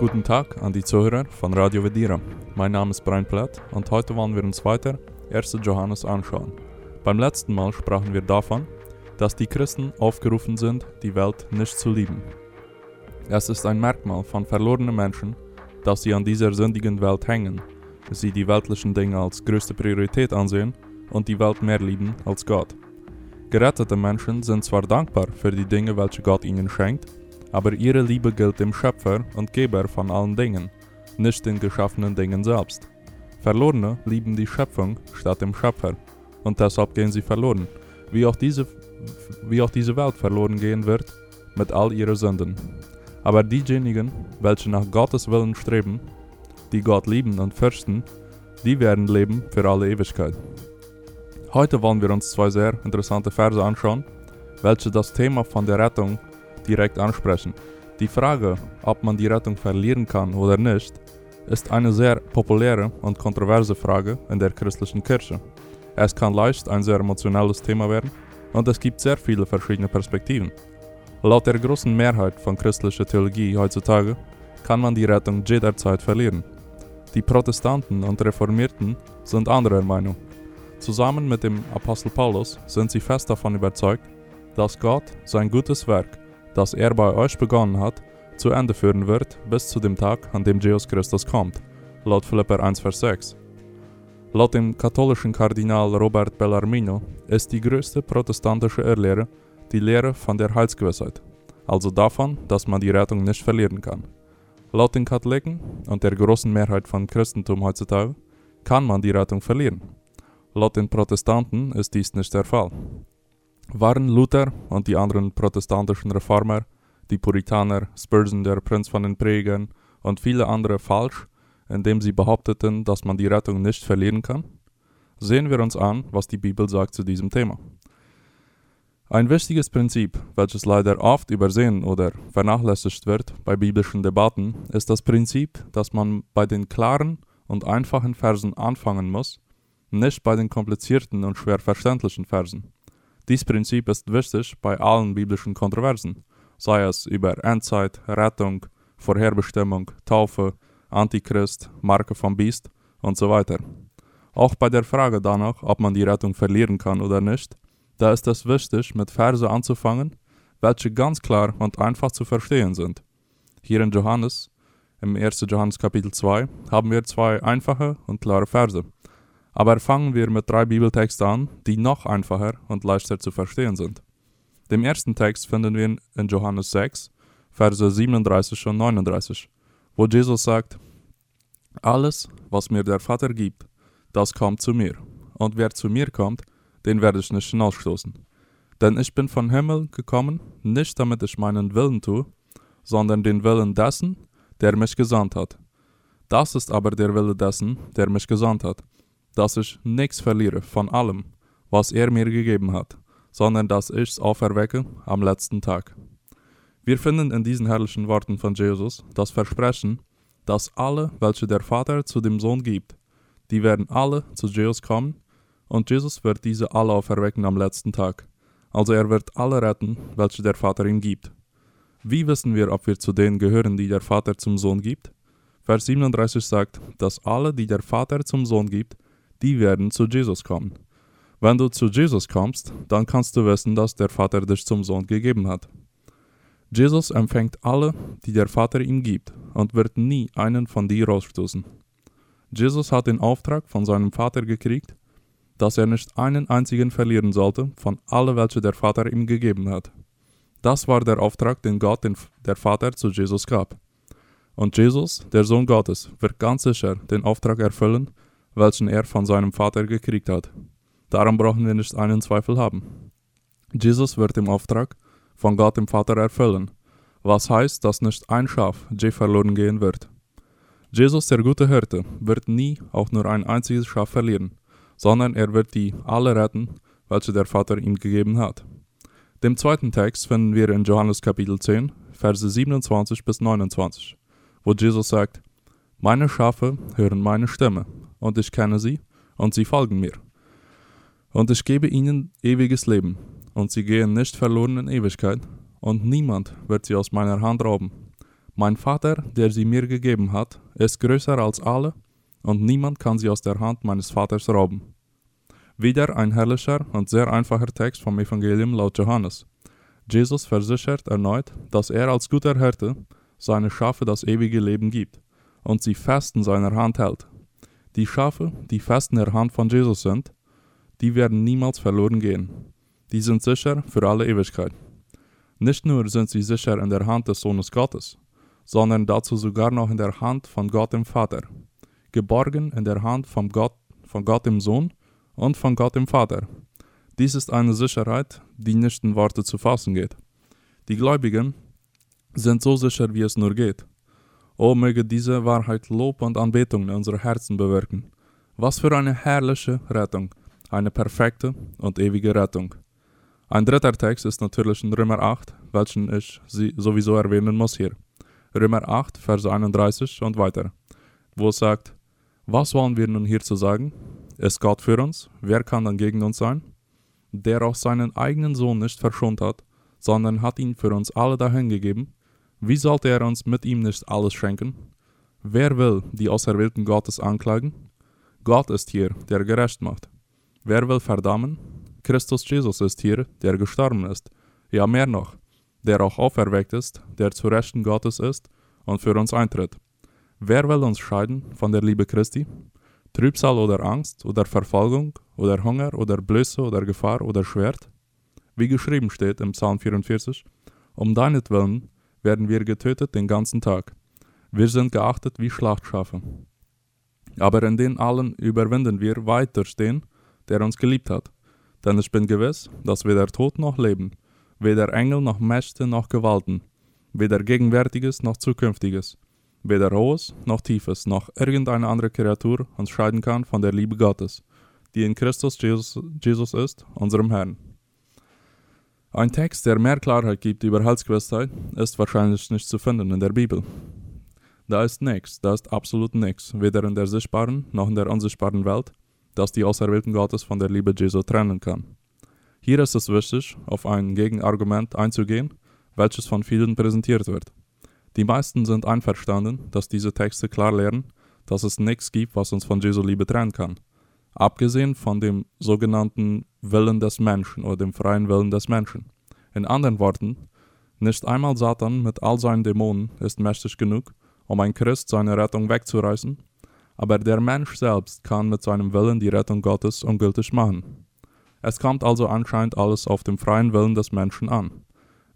Guten Tag an die Zuhörer von Radio Vedira. Mein Name ist Brian Platt und heute wollen wir uns weiter 1. Johannes anschauen. Beim letzten Mal sprachen wir davon, dass die Christen aufgerufen sind, die Welt nicht zu lieben. Es ist ein Merkmal von verlorenen Menschen, dass sie an dieser sündigen Welt hängen, sie die weltlichen Dinge als größte Priorität ansehen und die Welt mehr lieben als Gott. Gerettete Menschen sind zwar dankbar für die Dinge, welche Gott ihnen schenkt, aber ihre Liebe gilt dem Schöpfer und Geber von allen Dingen, nicht den geschaffenen Dingen selbst. Verlorene lieben die Schöpfung statt dem Schöpfer, und deshalb gehen sie verloren, wie auch diese, wie auch diese Welt verloren gehen wird mit all ihren Sünden. Aber diejenigen, welche nach Gottes Willen streben, die Gott lieben und fürchten, die werden leben für alle Ewigkeit. Heute wollen wir uns zwei sehr interessante Verse anschauen, welche das Thema von der Rettung direkt ansprechen. Die Frage, ob man die Rettung verlieren kann oder nicht, ist eine sehr populäre und kontroverse Frage in der christlichen Kirche. Es kann leicht ein sehr emotionales Thema werden und es gibt sehr viele verschiedene Perspektiven. Laut der großen Mehrheit von christlicher Theologie heutzutage kann man die Rettung jederzeit verlieren. Die Protestanten und Reformierten sind anderer Meinung. Zusammen mit dem Apostel Paulus sind sie fest davon überzeugt, dass Gott sein gutes Werk das er bei euch begonnen hat, zu Ende führen wird, bis zu dem Tag, an dem Jesus Christus kommt, laut Philipper 1, Vers 6. Laut dem katholischen Kardinal Robert Bellarmino ist die größte protestantische Irrlehre die Lehre von der Heilsgewissheit, also davon, dass man die Rettung nicht verlieren kann. Laut den Katholiken und der großen Mehrheit von Christentum heutzutage kann man die Rettung verlieren. Laut den Protestanten ist dies nicht der Fall waren Luther und die anderen protestantischen Reformer, die Puritaner, Spurgeon, der Prinz von den Prägern und viele andere falsch, indem sie behaupteten, dass man die Rettung nicht verlieren kann? Sehen wir uns an, was die Bibel sagt zu diesem Thema. Ein wichtiges Prinzip, welches leider oft übersehen oder vernachlässigt wird bei biblischen Debatten, ist das Prinzip, dass man bei den klaren und einfachen Versen anfangen muss, nicht bei den komplizierten und schwer verständlichen Versen. Dies Prinzip ist wichtig bei allen biblischen Kontroversen, sei es über Endzeit, Rettung, Vorherbestimmung, Taufe, Antichrist, Marke vom Biest und so weiter. Auch bei der Frage danach, ob man die Rettung verlieren kann oder nicht, da ist es wichtig, mit Verse anzufangen, welche ganz klar und einfach zu verstehen sind. Hier in Johannes, im 1. Johannes Kapitel 2, haben wir zwei einfache und klare Verse. Aber fangen wir mit drei Bibeltexten an, die noch einfacher und leichter zu verstehen sind. Den ersten Text finden wir in Johannes 6, Verse 37 und 39, wo Jesus sagt, Alles, was mir der Vater gibt, das kommt zu mir, und wer zu mir kommt, den werde ich nicht hinausstoßen. Denn ich bin von Himmel gekommen, nicht damit ich meinen Willen tue, sondern den Willen dessen, der mich gesandt hat. Das ist aber der Wille dessen, der mich gesandt hat, dass ich nichts verliere von allem, was er mir gegeben hat, sondern dass ich's auferwecke am letzten Tag. Wir finden in diesen herrlichen Worten von Jesus das Versprechen, dass alle, welche der Vater zu dem Sohn gibt, die werden alle zu Jesus kommen, und Jesus wird diese alle auferwecken am letzten Tag. Also er wird alle retten, welche der Vater ihm gibt. Wie wissen wir, ob wir zu denen gehören, die der Vater zum Sohn gibt? Vers 37 sagt, dass alle, die der Vater zum Sohn gibt, die werden zu Jesus kommen. Wenn du zu Jesus kommst, dann kannst du wissen, dass der Vater dich zum Sohn gegeben hat. Jesus empfängt alle, die der Vater ihm gibt, und wird nie einen von dir rausstoßen. Jesus hat den Auftrag von seinem Vater gekriegt, dass er nicht einen einzigen verlieren sollte von allen, welche der Vater ihm gegeben hat. Das war der Auftrag, den Gott, den der Vater zu Jesus gab. Und Jesus, der Sohn Gottes, wird ganz sicher den Auftrag erfüllen, welchen er von seinem Vater gekriegt hat. Daran brauchen wir nicht einen Zweifel haben. Jesus wird den Auftrag von Gott dem Vater erfüllen, was heißt, dass nicht ein Schaf je verloren gehen wird. Jesus, der gute Hirte, wird nie auch nur ein einziges Schaf verlieren, sondern er wird die alle retten, welche der Vater ihm gegeben hat. Dem zweiten Text finden wir in Johannes Kapitel 10, Verse 27 bis 29, wo Jesus sagt, Meine Schafe hören meine Stimme, und ich kenne sie, und sie folgen mir. Und ich gebe ihnen ewiges Leben, und sie gehen nicht verloren in Ewigkeit, und niemand wird sie aus meiner Hand rauben. Mein Vater, der sie mir gegeben hat, ist größer als alle, und niemand kann sie aus der Hand meines Vaters rauben. Wieder ein herrlicher und sehr einfacher Text vom Evangelium laut Johannes. Jesus versichert erneut, dass er als guter Hirte seine Schafe das ewige Leben gibt und sie fest in seiner Hand hält. Die Schafe, die fest in der Hand von Jesus sind, die werden niemals verloren gehen. Die sind sicher für alle Ewigkeit. Nicht nur sind sie sicher in der Hand des Sohnes Gottes, sondern dazu sogar noch in der Hand von Gott dem Vater, geborgen in der Hand von Gott, von Gott dem Sohn und von Gott dem Vater. Dies ist eine Sicherheit, die nicht in Worte zu fassen geht. Die Gläubigen sind so sicher, wie es nur geht. O möge diese Wahrheit Lob und Anbetung in unsere Herzen bewirken. Was für eine herrliche Rettung, eine perfekte und ewige Rettung. Ein dritter Text ist natürlich in Römer 8, welchen ich sowieso erwähnen muss hier. Römer 8, Verse 31 und weiter, wo es sagt, was wollen wir nun hierzu sagen? Ist Gott für uns? Wer kann dann gegen uns sein? Der auch seinen eigenen Sohn nicht verschont hat, sondern hat ihn für uns alle dahingegeben, wie sollte er uns mit ihm nicht alles schenken? Wer will die Auserwählten Gottes anklagen? Gott ist hier, der gerecht macht. Wer will verdammen? Christus Jesus ist hier, der gestorben ist. Ja, mehr noch, der auch auferweckt ist, der zu Rechten Gottes ist und für uns eintritt. Wer will uns scheiden von der Liebe Christi? Trübsal oder Angst oder Verfolgung oder Hunger oder Blöße oder Gefahr oder Schwert? Wie geschrieben steht im Psalm 44, um deinetwillen werden wir getötet den ganzen Tag. Wir sind geachtet wie Schlachtschafe. Aber in den allen überwinden wir weiter stehen, der uns geliebt hat. Denn ich bin gewiss, dass weder Tod noch Leben, weder Engel noch Mächte noch Gewalten, weder Gegenwärtiges noch Zukünftiges, weder Hohes noch Tiefes noch irgendeine andere Kreatur uns scheiden kann von der Liebe Gottes, die in Christus Jesus, Jesus ist, unserem Herrn. Ein Text, der mehr Klarheit gibt über Heilsgewissheit, ist wahrscheinlich nicht zu finden in der Bibel. Da ist nichts, da ist absolut nichts, weder in der sichtbaren noch in der unsichtbaren Welt, das die Auserwählten Gottes von der Liebe Jesu trennen kann. Hier ist es wichtig, auf ein Gegenargument einzugehen, welches von vielen präsentiert wird. Die meisten sind einverstanden, dass diese Texte klar lehren, dass es nichts gibt, was uns von Jesu Liebe trennen kann abgesehen von dem sogenannten Willen des Menschen oder dem freien Willen des Menschen. In anderen Worten, nicht einmal Satan mit all seinen Dämonen ist mächtig genug, um ein Christ seine Rettung wegzureißen, aber der Mensch selbst kann mit seinem Willen die Rettung Gottes ungültig machen. Es kommt also anscheinend alles auf dem freien Willen des Menschen an.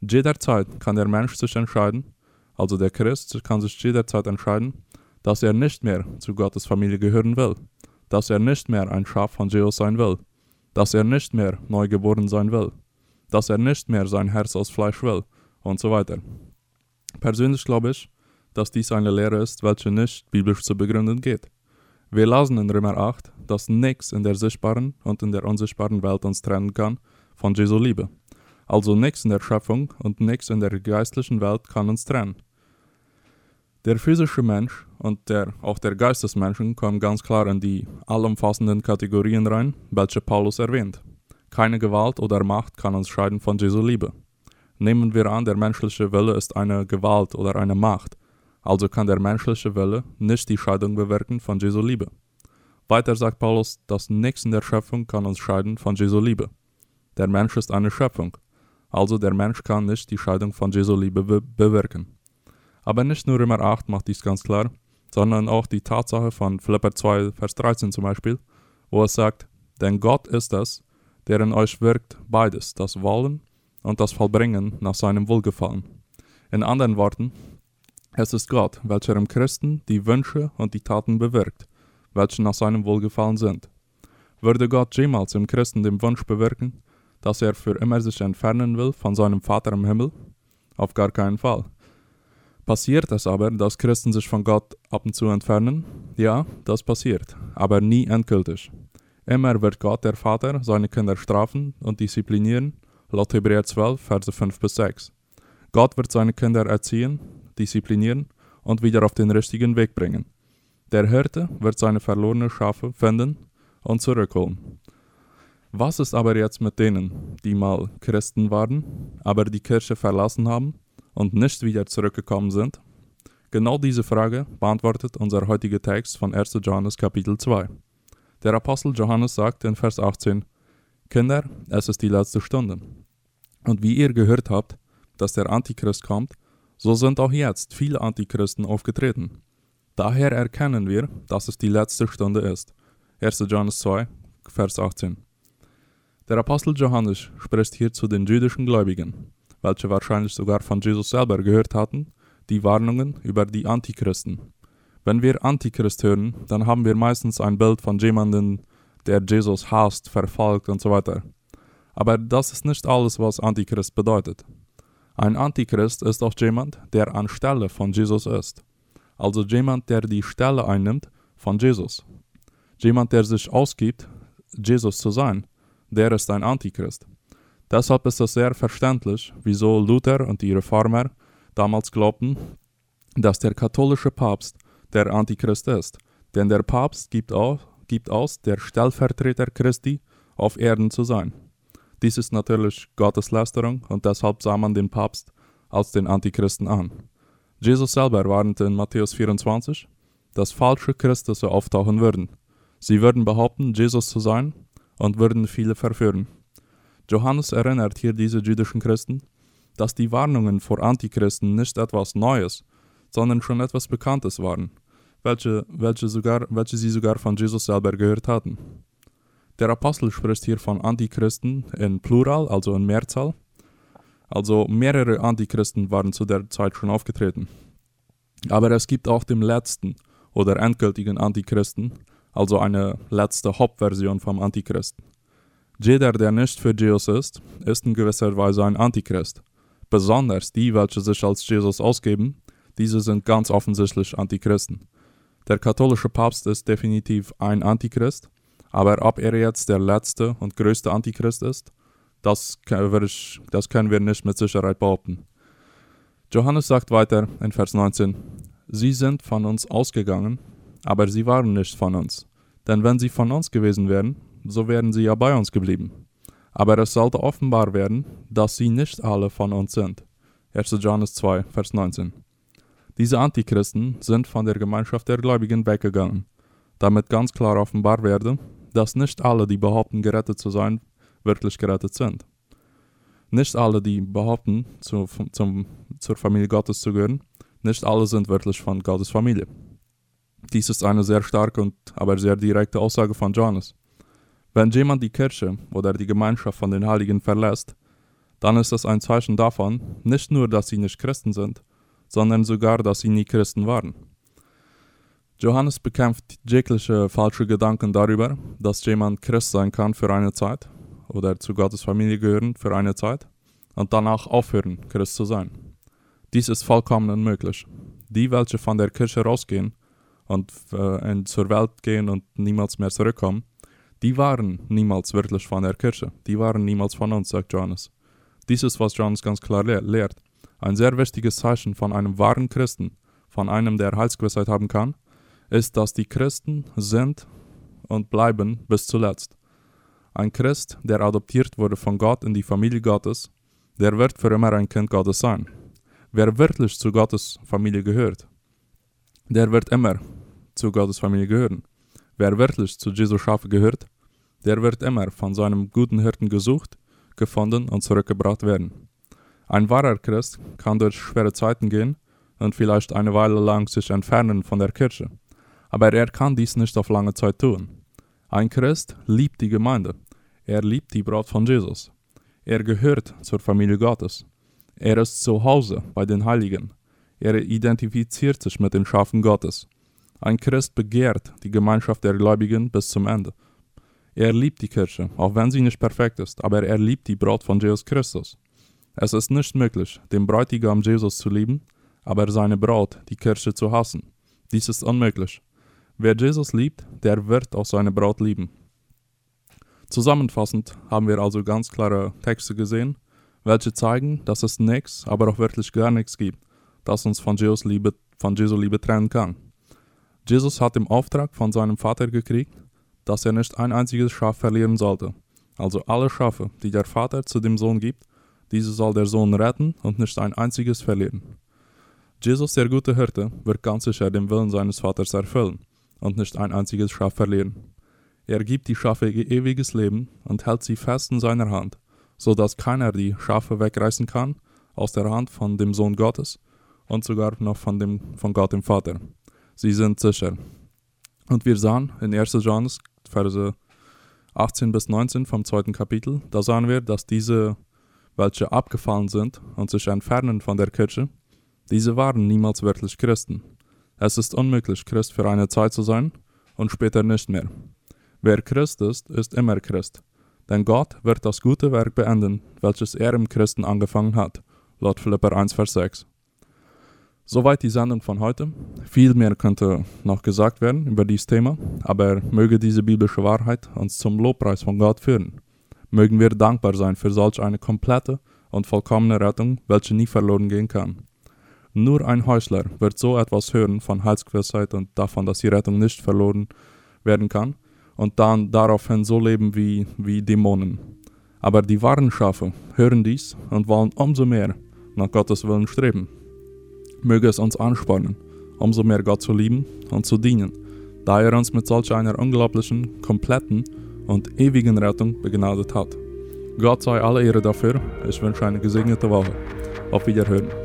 Jederzeit kann der Mensch sich entscheiden, also der Christ kann sich jederzeit entscheiden, dass er nicht mehr zu Gottes Familie gehören will dass er nicht mehr ein Schaf von Zeus sein will, dass er nicht mehr neu geboren sein will, dass er nicht mehr sein Herz aus Fleisch will und so weiter. Persönlich glaube ich, dass dies eine Lehre ist, welche nicht biblisch zu begründen geht. Wir lasen in Römer 8, dass nichts in der sichtbaren und in der unsichtbaren Welt uns trennen kann von Jesu Liebe. Also nichts in der Schöpfung und nichts in der geistlichen Welt kann uns trennen. Der physische Mensch und der, auch der Geist des Menschen kommen ganz klar in die allumfassenden Kategorien rein, welche Paulus erwähnt. Keine Gewalt oder Macht kann uns scheiden von Jesu Liebe. Nehmen wir an, der menschliche Wille ist eine Gewalt oder eine Macht, also kann der menschliche Wille nicht die Scheidung bewirken von Jesu Liebe. Weiter sagt Paulus, dass nichts in der Schöpfung kann uns scheiden von Jesu Liebe. Der Mensch ist eine Schöpfung, also der Mensch kann nicht die Scheidung von Jesu Liebe be bewirken. Aber nicht nur Römer 8 macht dies ganz klar, sondern auch die Tatsache von Philipper 2, Vers 13 zum Beispiel, wo es sagt, denn Gott ist es, der in euch wirkt beides, das Wollen und das Vollbringen nach seinem Wohlgefallen. In anderen Worten, es ist Gott, welcher im Christen die Wünsche und die Taten bewirkt, welche nach seinem Wohlgefallen sind. Würde Gott jemals im Christen den Wunsch bewirken, dass er für immer sich entfernen will von seinem Vater im Himmel? Auf gar keinen Fall. Passiert es aber, dass Christen sich von Gott ab und zu entfernen? Ja, das passiert, aber nie endgültig. Immer wird Gott, der Vater, seine Kinder strafen und disziplinieren, laut Hebräer 12, Verse 5 bis 6. Gott wird seine Kinder erziehen, disziplinieren und wieder auf den richtigen Weg bringen. Der Hirte wird seine verlorenen Schafe finden und zurückholen. Was ist aber jetzt mit denen, die mal Christen waren, aber die Kirche verlassen haben und nicht wieder zurückgekommen sind? Genau diese Frage beantwortet unser heutiger Text von 1. Johannes Kapitel 2. Der Apostel Johannes sagt in Vers 18, Kinder, es ist die letzte Stunde. Und wie ihr gehört habt, dass der Antichrist kommt, so sind auch jetzt viele Antichristen aufgetreten. Daher erkennen wir, dass es die letzte Stunde ist. 1. Johannes 2, Vers 18. Der Apostel Johannes spricht hier zu den jüdischen Gläubigen, welche wahrscheinlich sogar von Jesus selber gehört hatten, die Warnungen über die Antichristen. Wenn wir Antichrist hören, dann haben wir meistens ein Bild von jemandem, der Jesus hasst, verfolgt und so weiter. Aber das ist nicht alles, was Antichrist bedeutet. Ein Antichrist ist auch jemand, der anstelle von Jesus ist. Also jemand, der die Stelle einnimmt von Jesus. Jemand, der sich ausgibt, Jesus zu sein, der ist ein Antichrist. Deshalb ist es sehr verständlich, wieso Luther und die Reformer damals glaubten, dass der katholische Papst der Antichrist ist. Denn der Papst gibt, auf, gibt aus, der Stellvertreter Christi auf Erden zu sein. Dies ist natürlich Gotteslästerung und deshalb sah man den Papst als den Antichristen an. Jesus selber warnte in Matthäus 24, dass falsche Christusse auftauchen würden. Sie würden behaupten, Jesus zu sein und würden viele verführen. Johannes erinnert hier diese jüdischen Christen, dass die Warnungen vor Antichristen nicht etwas Neues, sondern schon etwas Bekanntes waren, welche, welche, sogar, welche sie sogar von Jesus selber gehört hatten. Der Apostel spricht hier von Antichristen in Plural, also in Mehrzahl. Also mehrere Antichristen waren zu der Zeit schon aufgetreten. Aber es gibt auch den letzten oder endgültigen Antichristen, also eine letzte Hauptversion vom Antichristen. Jeder, der nicht für Jesus ist, ist in gewisser Weise ein Antichrist. Besonders die, welche sich als Jesus ausgeben, diese sind ganz offensichtlich Antichristen. Der katholische Papst ist definitiv ein Antichrist, aber ob er jetzt der letzte und größte Antichrist ist, das, ich, das können wir nicht mit Sicherheit behaupten. Johannes sagt weiter in Vers 19, Sie sind von uns ausgegangen, aber sie waren nicht von uns. Denn wenn sie von uns gewesen wären, so wären sie ja bei uns geblieben. Aber es sollte offenbar werden, dass sie nicht alle von uns sind. 1. Johannes 2, Vers 19. Diese Antichristen sind von der Gemeinschaft der Gläubigen weggegangen, damit ganz klar offenbar werde, dass nicht alle, die behaupten, gerettet zu sein, wirklich gerettet sind. Nicht alle, die behaupten, zu, zum, zur Familie Gottes zu gehören, nicht alle sind wirklich von Gottes Familie. Dies ist eine sehr starke und aber sehr direkte Aussage von Johannes. Wenn jemand die Kirche oder die Gemeinschaft von den Heiligen verlässt, dann ist das ein Zeichen davon, nicht nur, dass sie nicht Christen sind, sondern sogar, dass sie nie Christen waren. Johannes bekämpft jegliche falsche Gedanken darüber, dass jemand Christ sein kann für eine Zeit oder zu Gottes Familie gehören für eine Zeit und danach aufhören, Christ zu sein. Dies ist vollkommen unmöglich. Die, welche von der Kirche rausgehen, und äh, zur Welt gehen und niemals mehr zurückkommen, die waren niemals wirklich von der Kirche. Die waren niemals von uns, sagt Johannes. Dies ist, was Johannes ganz klar lehr lehrt. Ein sehr wichtiges Zeichen von einem wahren Christen, von einem, der Heilsgewissheit haben kann, ist, dass die Christen sind und bleiben bis zuletzt. Ein Christ, der adoptiert wurde von Gott in die Familie Gottes, der wird für immer ein Kind Gottes sein. Wer wirklich zu Gottes Familie gehört, der wird immer zu Gottes Familie gehören. Wer wirklich zu Jesu Schafe gehört, der wird immer von seinem guten Hirten gesucht, gefunden und zurückgebracht werden. Ein wahrer Christ kann durch schwere Zeiten gehen und vielleicht eine Weile lang sich entfernen von der Kirche, aber er kann dies nicht auf lange Zeit tun. Ein Christ liebt die Gemeinde, er liebt die Braut von Jesus, er gehört zur Familie Gottes, er ist zu Hause bei den Heiligen, er identifiziert sich mit den Schafen Gottes. Ein Christ begehrt die Gemeinschaft der Gläubigen bis zum Ende. Er liebt die Kirche, auch wenn sie nicht perfekt ist, aber er liebt die Braut von Jesus Christus. Es ist nicht möglich, den Bräutigam Jesus zu lieben, aber seine Braut, die Kirche, zu hassen. Dies ist unmöglich. Wer Jesus liebt, der wird auch seine Braut lieben. Zusammenfassend haben wir also ganz klare Texte gesehen, welche zeigen, dass es nichts, aber auch wirklich gar nichts gibt, das uns von Jesus Liebe, von Jesu Liebe trennen kann. Jesus hat im Auftrag von seinem Vater gekriegt, dass er nicht ein einziges Schaf verlieren sollte. Also alle Schafe, die der Vater zu dem Sohn gibt, diese soll der Sohn retten und nicht ein einziges verlieren. Jesus, der gute Hirte, wird ganz sicher den Willen seines Vaters erfüllen und nicht ein einziges Schaf verlieren. Er gibt die Schafe ewiges Leben und hält sie fest in seiner Hand, so dass keiner die Schafe wegreißen kann aus der Hand von dem Sohn Gottes und sogar noch von, dem, von Gott dem Vater. Sie sind sicher. Und wir sahen in 1. Johannes, Verse 18 bis 19 vom zweiten Kapitel, da sahen wir, dass diese, welche abgefallen sind und sich entfernen von der Kirche, diese waren niemals wirklich Christen. Es ist unmöglich, Christ für eine Zeit zu sein und später nicht mehr. Wer Christ ist, ist immer Christ. Denn Gott wird das gute Werk beenden, welches er im Christen angefangen hat. Laut Philipper 1, Vers 6. Soweit die Sendung von heute. Viel mehr könnte noch gesagt werden über dieses Thema, aber möge diese biblische Wahrheit uns zum Lobpreis von Gott führen. Mögen wir dankbar sein für solch eine komplette und vollkommene Rettung, welche nie verloren gehen kann. Nur ein Häusler wird so etwas hören von Heilsgewissheit und davon, dass die Rettung nicht verloren werden kann und dann daraufhin so leben wie, wie Dämonen. Aber die wahren Schafe hören dies und wollen umso mehr nach Gottes Willen streben. Möge es uns anspornen, umso mehr Gott zu lieben und zu dienen, da er uns mit solch einer unglaublichen, kompletten und ewigen Rettung begnadet hat. Gott sei alle Ehre dafür. Ich wünsche eine gesegnete Woche. Auf Wiederhören.